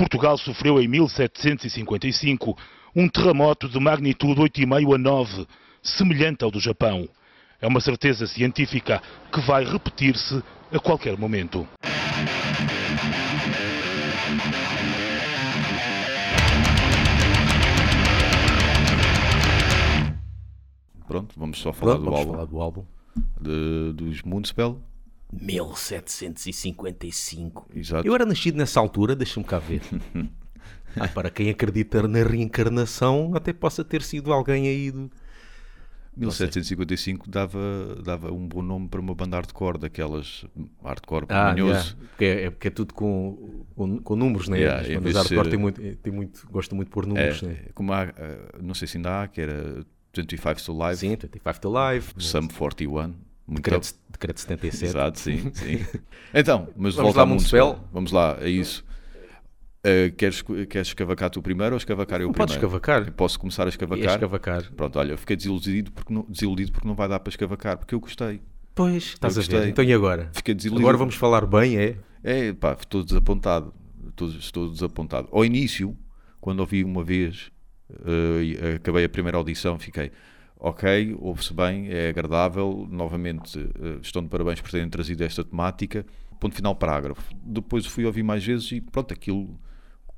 Portugal sofreu em 1755 um terremoto de magnitude 8,5 a 9, semelhante ao do Japão. É uma certeza científica que vai repetir-se a qualquer momento. Pronto, vamos só falar, Pronto, do, vamos álbum, falar do álbum. de- dos Moonspell. 1755. Exato. Eu era nascido nessa altura, deixa-me cá ver. Ah, para quem acredita na reencarnação, até possa ter sido alguém aí do. 1755 dava, dava um bom nome para uma banda hardcore, daquelas hardcore Ah, manhoso. yeah, porque, é, é porque é tudo com, com, com números, né? Yeah, As bandas hardcore ser- tem muito, tem muito, gostam muito de pôr números, né? É, como há, eh, não sei se ainda há, que era 25 to Live, Sim, 25 to Live, Sum 41. Muito decreto, decreto 77. Exato, sim, sim. Então, mas Vamos volta lá. Moonspell. Vamos lá, é isso. Eh, queres, queres escavacar tu primeiro ou escavacar eu Não primeiro? podes escavacar. Posso começar a E escavacar? escavacar. Pronto, olha, eu fiquei desiludido porque, não, desiludido porque não vai dar para escavacar, porque eu gostei. Pois, estás a ver. gostei. Então e agora? Fiquei desiludido. Agora vamos falar bem, é? É, pá, estou desapontado. Estou, estou desapontado. Ao início, quando ouvi uma vez, e acabei a primeira audição, fiquei, ok, ouve-se bem, é agradável, novamente eh, estão de parabéns por terem trazido esta temática, ponto final parágrafo. Depois fui ouvir mais vezes e pronto, aquilo,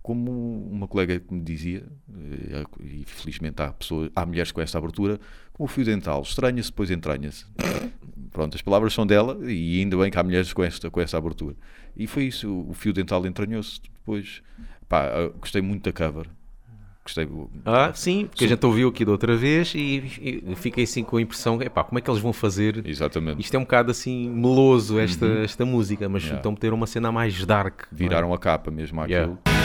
como uma colega que me dizia, eh, e felizmente há, pessoas, há mulheres com esta abertura, como o fio dental, estranha-se, depois entranha-se. Pronto, as palavras são dela e ainda bem que há mulheres com esta, com esta abertura. E foi isso, o, fio dental entranhou-se depois. Pá, gostei muito da cover. Gostei. Ah, sim, porque a gente ouviu aqui da outra vez e, e fiquei assim com a impressão, epá, como é que eles vão fazer? Exatamente. Isto é um bocado assim meloso esta, esta música, mas Yeah. então meter uma cena mais dark. é? Viraram a capa mesmo àquilo. Yeah.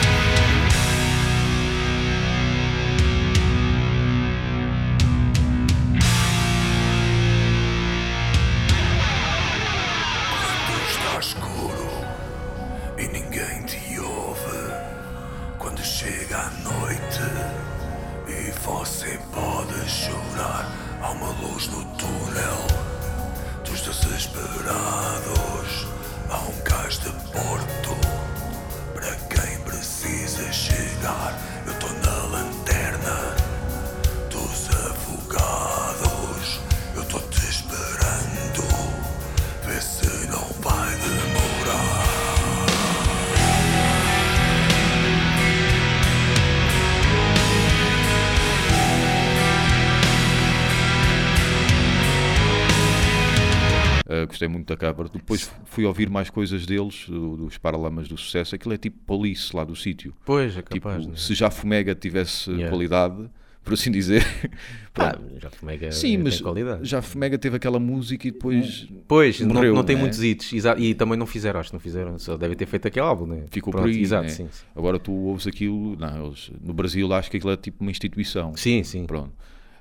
Gostei muito da cover. Depois fui ouvir mais coisas deles, do- dos Paralamas do Sucesso. Aquilo é tipo Police lá do sítio. Pois, é Tipo, capaz. né? se já Fomega tivesse Yeah. qualidade, por assim dizer. Ah, já Fomega Sim, mas qualidade. já Fomega teve aquela música e depois Pois, não- morreu, não, tem né? muitos hits. E também não fizeram, acho que não fizeram. Só devem ter feito aquele álbum, né? ficou Pronto, por aí. Exato, né? sim, sim. Agora tu ouves aquilo, não, no Brasil acho que aquilo é tipo uma instituição. Sim, sim. Pronto.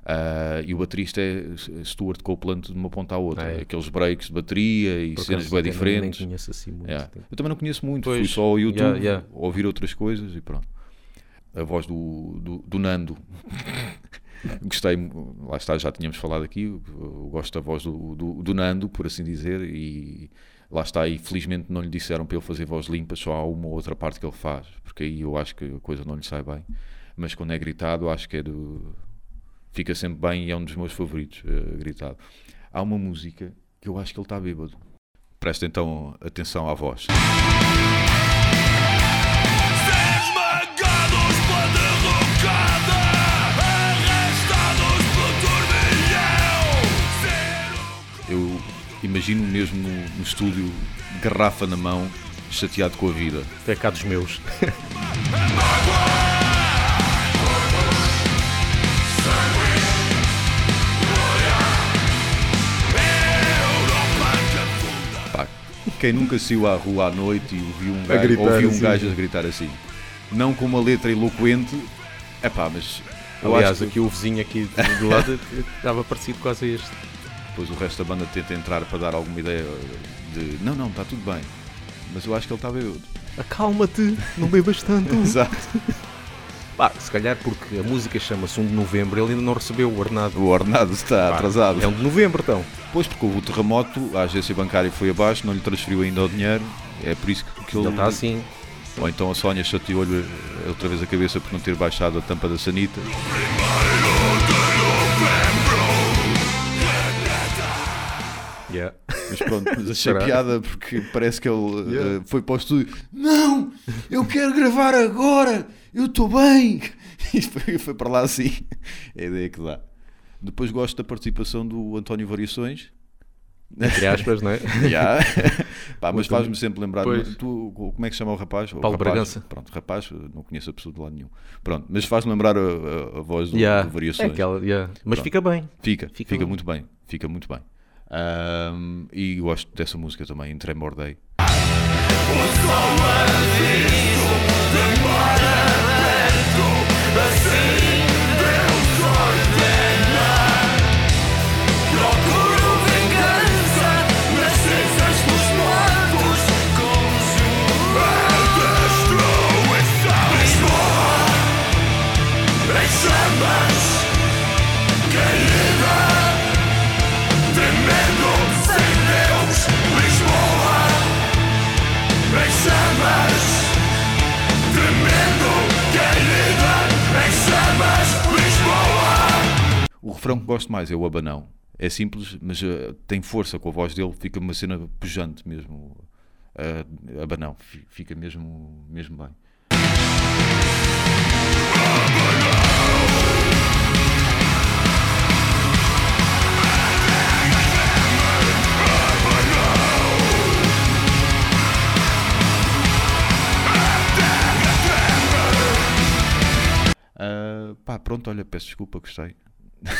Ah, e o baterista é Stuart Copeland de uma ponta à outra. Ah, é. Aqueles breaks de bateria e Por cenas bem diferentes. Nem conheço assim muito. Yeah. Tem- Eu também não conheço muito, Pois, fui só ao YouTube yeah, yeah. ouvir outras coisas e pronto. A voz do, do, do Nando. Gostei, lá está, já tínhamos falado aqui. Eu gosto da voz do, do, do Nando, por assim dizer, e lá está. E felizmente não lhe disseram para ele fazer voz limpa, só há uma ou outra parte que ele faz, porque aí eu acho que a coisa não lhe sai bem. Mas quando é gritado, acho que é do. Fica sempre bem e é um dos meus favoritos, eh, gritado. Há uma música que eu acho que ele está bêbado. Presta então atenção à voz. Esmagados pela derrocada, arrastados pelo turbilhão. Eu imagino mesmo no, no estúdio, garrafa na mão, chateado com a vida. Até cá dos meus. quem nunca saiu à rua à noite e ouviu um A gajo, gritar ouviu um assim. gajo a gritar assim? Não com uma letra eloquente, é pá, mas eu Aliás, acho que aqui o vizinho aqui do- do lado estava parecido quase a este. depois o resto da banda tenta entrar para dar alguma ideia de não, não, está tudo bem. Mas eu acho que ele está bêbado. Acalma-te, não bebas tanto. Exato. Pá, se calhar porque a música chama-se 1 de novembro, ele ainda não recebeu o ordenado. O ordenado está Pá, atrasado. É 1 de novembro, então. Pois, porque houve o terremoto, a agência bancária foi abaixo, não lhe transferiu ainda o dinheiro, é por isso que, Ele ele está assim. Ou então a Sónia chateou-lhe eh, outra vez a cabeça por não ter baixado a tampa da sanita. Yeah. Mas pronto, mas achei piada porque parece que ele Yeah. eh, foi para o estúdio. Não, eu quero gravar agora, eu estou bem. E foi, foi para lá assim. É a ideia que dá. Depois gosto da participação do António Variações. Entre aspas, não é? Já. Pá, mas faz-me sempre lembrar. Pois. Tu, como é que se chama o rapaz? O Paulo rapaz, Bragança. Pronto, rapaz, não conheço a pessoa de lado nenhum. Pronto, mas faz-me lembrar a, a- a voz do, Yeah. do Variações. É aquela, yeah. Mas Pronto. fica bem. Fica, Fica fica, bem. muito bem. Fica muito bem. Ahm, e gosto dessa música também, em Tremor Day. Procuro refrão que gosto mais é o Abanão. É simples, mas eh, tem força com a voz dele, fica uma cena pujante mesmo. Uh, abanão, fi- fica mesmo, mesmo bem. Ah, pá, pronto, olha, peço desculpa, gostei.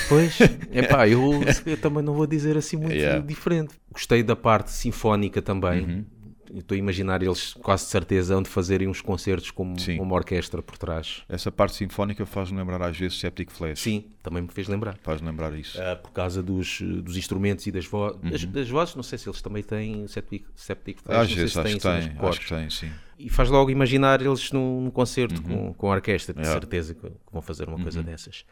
Pois, epá, eu, eu também não vou dizer assim muito Yeah. diferente. Gostei da parte sinfónica também. Uhum. Estou a imaginar eles quase de certeza onde fazerem uns concertos com Sim. uma orquestra por trás. Essa parte sinfónica faz-me lembrar às vezes Septic Flash. Sim, também me fez lembrar. Faz-me lembrar isso. Ah, por causa dos, dos instrumentos e das, vo das, Uhum. das vozes, não sei se eles também têm septic, septic flash, às vezes se acho que têm, tem, acho que tem, sim. E faz logo imaginar eles num, num concerto com, com a orquestra, de Uhum. Yeah. Uhum. certeza que, que vão fazer uma coisa dessas.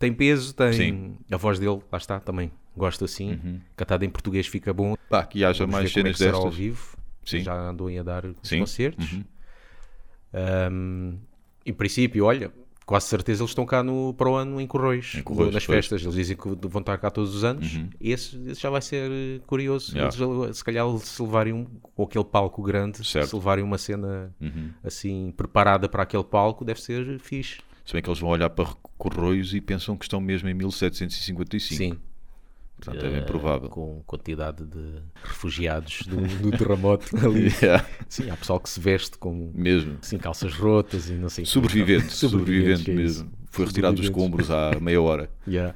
Tem peso, tem Sim. a voz dele, lá está, também gosto assim. Uhum. Cantada em português fica bom. Pá, que haja Vamos mais é cenas que será ao destas. vivo. Sim. Já andou a dar concertos. Uhum. Ahm, em princípio, olha, quase certeza eles estão cá no, para o ano em Correios, Em Correios, nas pois. Uhum. festas. Eles dizem que vão estar cá todos os anos. Esse, esse já vai ser eh, curioso. Yeah. Eles, se calhar se levarem um, com aquele palco grande, Certo. se levarem uma cena Uhum. assim preparada para aquele palco, deve ser fixe. Se bem que eles vão olhar para Correios e pensam que estão mesmo em 1755. Sim. Portanto, é bem provável. Com quantidade de refugiados do, do terremoto ali. Yeah, Sim, há pessoal que se veste com mesmo. assim, calças rotas e não sei. Sobrevivente, Sobrevivente, sobrevivente é mesmo. Foi retirado dos escombros há meia hora. Yeah.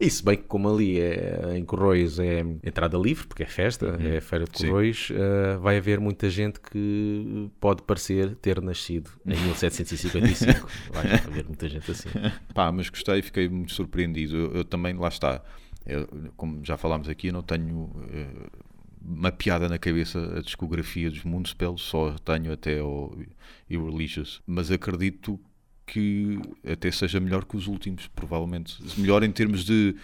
E se bem que como ali é, em Correios é entrada livre, porque é festa, é feira de Uhum. Correios, eh, vai haver muita gente que pode parecer ter nascido em 1755. vai haver muita gente assim. Pá, mas gostei, fiquei muito surpreendido. Eu, eu também, lá está. Eu, como já falámos aqui, eu não tenho eh, mapeada na cabeça a discografia dos Moonspell, só tenho até o Irreligious. Mas acredito que até seja melhor que os últimos, provavelmente. Melhor em termos de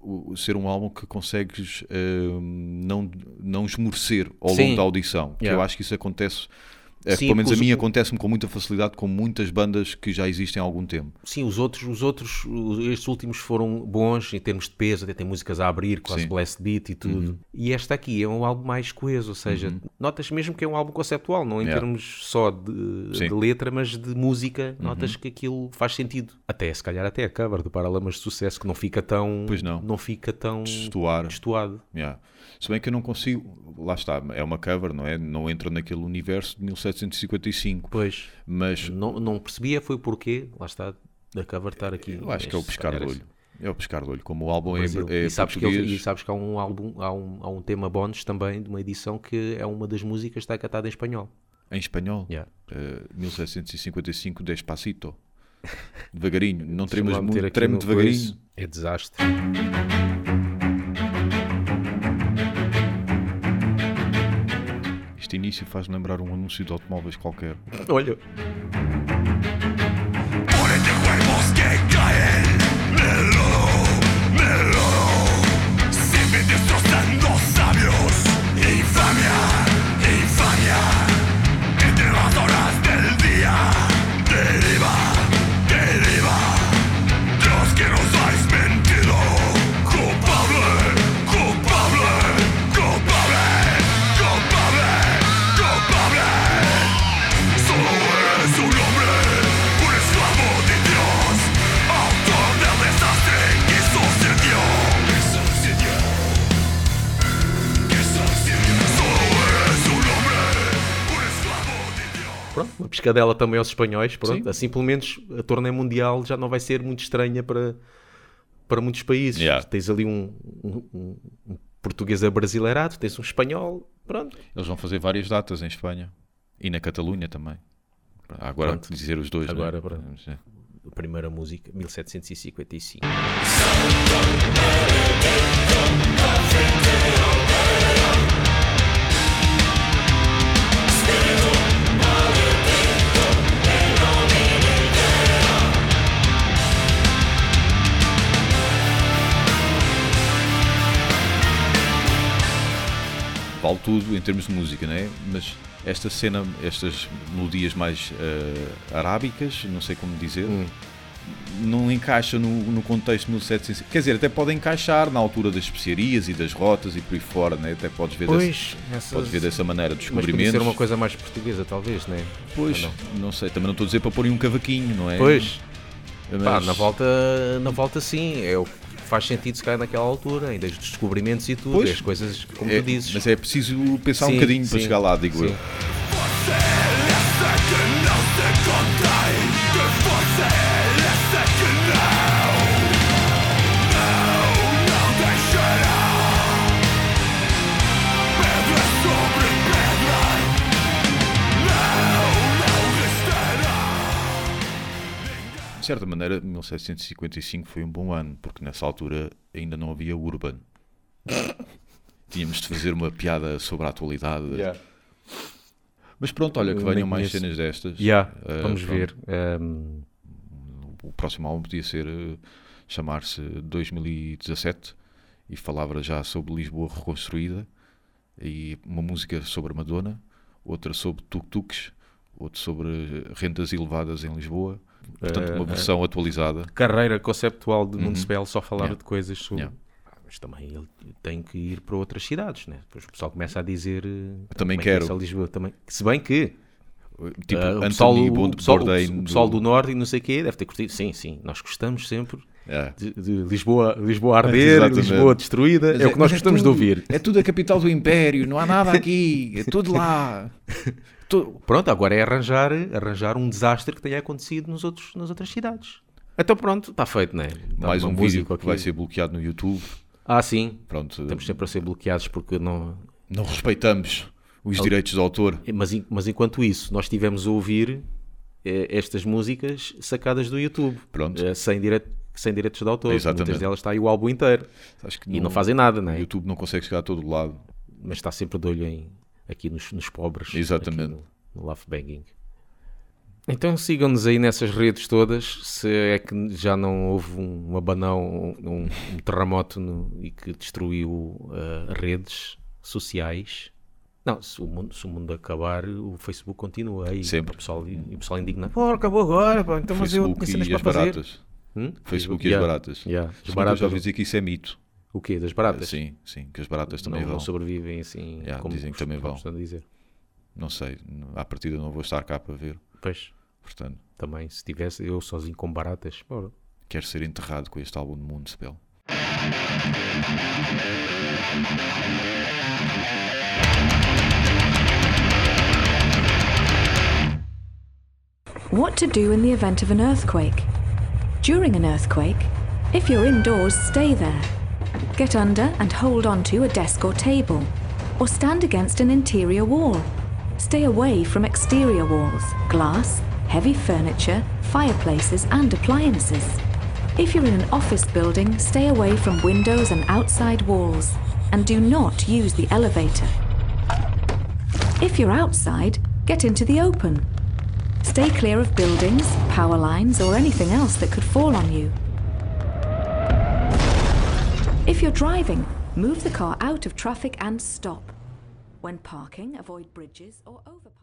o- ser um álbum que consegues eh, não, não esmorecer ao Sim. longo da audição. Yeah. eu acho que isso acontece. Eh, Sim, pelo menos a mim acontece-me com muita facilidade com muitas bandas que já existem há algum tempo. Sim, os outros, os outros, os- estes últimos foram bons em termos de peso, até tem músicas a abrir, quase Sim. Uhum. blast beat e tudo. E esta aqui é um álbum mais coeso, ou seja, notas mesmo que é um álbum conceptual, não em Yeah. termos só de. Uhum. de letra, mas de música, notas que aquilo faz sentido. Até, se calhar, até a cover do Paralamas de Sucesso, que não fica tão... Pois não. fica tão Destoar. destoado. Yeah. Se bem que eu não consigo, lá está, é uma cover, não é? Não entra naquele universo de 1755, Pois, mas não, não percebia foi porquê, lá está, da cover estar aqui. eu acho que é o pescar de calhar, olho. É o pescar de olho, como o álbum é, é e, sabes que ele- e sabes que há um álbum, há um, há um tema bónus também de uma edição que é uma das músicas que está cantada em espanhol. Em espanhol, Yeah. eh, 1755, Despacito. Devagarinho, não tremas muito, treme devagarinho. É desastre. Este início faz-me lembrar um anúncio de automóveis qualquer. Olha, piscadela também aos espanhóis, pronto. Sim. Assim, pelo menos, a torneio mundial já não vai ser muito estranha para, para muitos países. Yeah. Tens ali um, um, um- português abrasileirado, tens um espanhol, pronto. Eles vão fazer várias datas em Espanha e na Catalunha também. Agora Pronto. dizer os dois. Agora, né? pronto. Ver. A primeira música, 1755. Vale tudo em termos de música, né? Mas esta cena, estas melodias mais eh, arábicas, não sei como dizer, Hum. não encaixa no, no contexto de 1700. Quer dizer, até pode encaixar na altura das especiarias e das rotas e por aí fora, né? Até podes ver, Pois, essas... podes ver dessa maneira, mas podia descobrimentos. ser uma coisa mais portuguesa, talvez, né? Pois, Ou não? sei, também não estou a dizer para pôr um cavaquinho, não é? Pois, Mas- pá, na volta, na volta sim, é o que faz sentido se calhar naquela altura, ainda os descobrimentos e tudo, Pois. e as coisas como é, tu dizes. Mas é preciso pensar um Sim, bocadinho para sim, chegar lá, digo sim. eu. De certa maneira, 1755 foi um bom ano, porque nessa altura ainda não havia Urban. Tínhamos de fazer uma piada sobre a atualidade. Mas pronto, olha, que Eu venham mais cenas destas. Yeah, Eh, vamos pronto. ver. Ehm, O próximo álbum podia ser eh, chamar-se 2017 e falava já sobre Lisboa reconstruída e uma música sobre Madonna, outra sobre tuk-tuks, outra sobre rendas elevadas em Lisboa. Portanto, uma Eh, versão atualizada. carreira conceptual de Nuno Spell só Uhum. Yeah. de coisas sobre. Yeah. Ah, Mas também ele tem que ir para outras cidades, né? Depois o pessoal começa a dizer. eh, também como é que quero. é Lisboa também. Se bem que Tipo, eh, o Anthony pessoal, o, Bond- pessoal, o Bourdain o pessoal do Norte e não sei o quê deve ter curtido. Sim, sim, nós gostamos sempre É. de, de Lisboa, Lisboa arder, Exatamente. Lisboa destruída. é o que nós gostamos de ouvir. É tudo a capital do Império, não há nada aqui, é tudo lá. Tu- Pronto, agora é arranjar, arranjar um desastre que tenha acontecido nos outros, nas outras cidades. Então pronto, está feito, não é? Dá Mais um vídeo que aqui. vai ser bloqueado no YouTube. Ah, sim. Pronto, Estamos sempre a ser bloqueados porque não. não respeitamos os direitos de autor. Mas, en- mas enquanto isso, nós estivemos a ouvir eh, estas músicas sacadas do YouTube. Pronto. Eh, sem, direito, sem direitos de autor. Exatamente. Muitas delas está aí o álbum inteiro. E não fazem nada, não O é? YouTube não consegue chegar a todo lado. Mas está sempre de olho em, aqui nos, nos pobres. Exatamente. No, no Laugh Banging. Então sigam-nos aí nessas redes todas. Se é que já não houve um, abanão, um, um terremoto no- e que destruiu eh, redes sociais. Não, se o, mundo, se o mundo acabar, o Facebook continua aí. Sempre. O pessoal, e o pessoal indigna. Pô, acabou agora, pá, então mas eu Facebook tinha cenas e para as fazer. baratas. Hum? Facebook e Yeah, as baratas. yeah. As baratas já ouvi dizer que isso é mito. O quê? Das baratas? Sim, sim, que as baratas também não, vão. não sobrevivem assim Yeah, como dizem que também vão. dizer. Não sei, à partida não vou estar cá para ver. Pois, Portanto, também, se tivesse eu sozinho com baratas, ora, quero ser enterrado com este álbum de Moonspell. What to do in the event of an earthquake? During an earthquake, if you're indoors, stay there. Get under and hold onto a desk or table, or stand against an interior wall. Stay away from exterior walls, glass, heavy furniture, fireplaces, and appliances. If you're in an office building, stay away from windows and outside walls, and do not use the elevator. If you're outside, get into the open. Stay clear of buildings, power lines, or anything else that could fall on you. If you're driving, move the car out of traffic and stop. When parking, avoid bridges or overpasses.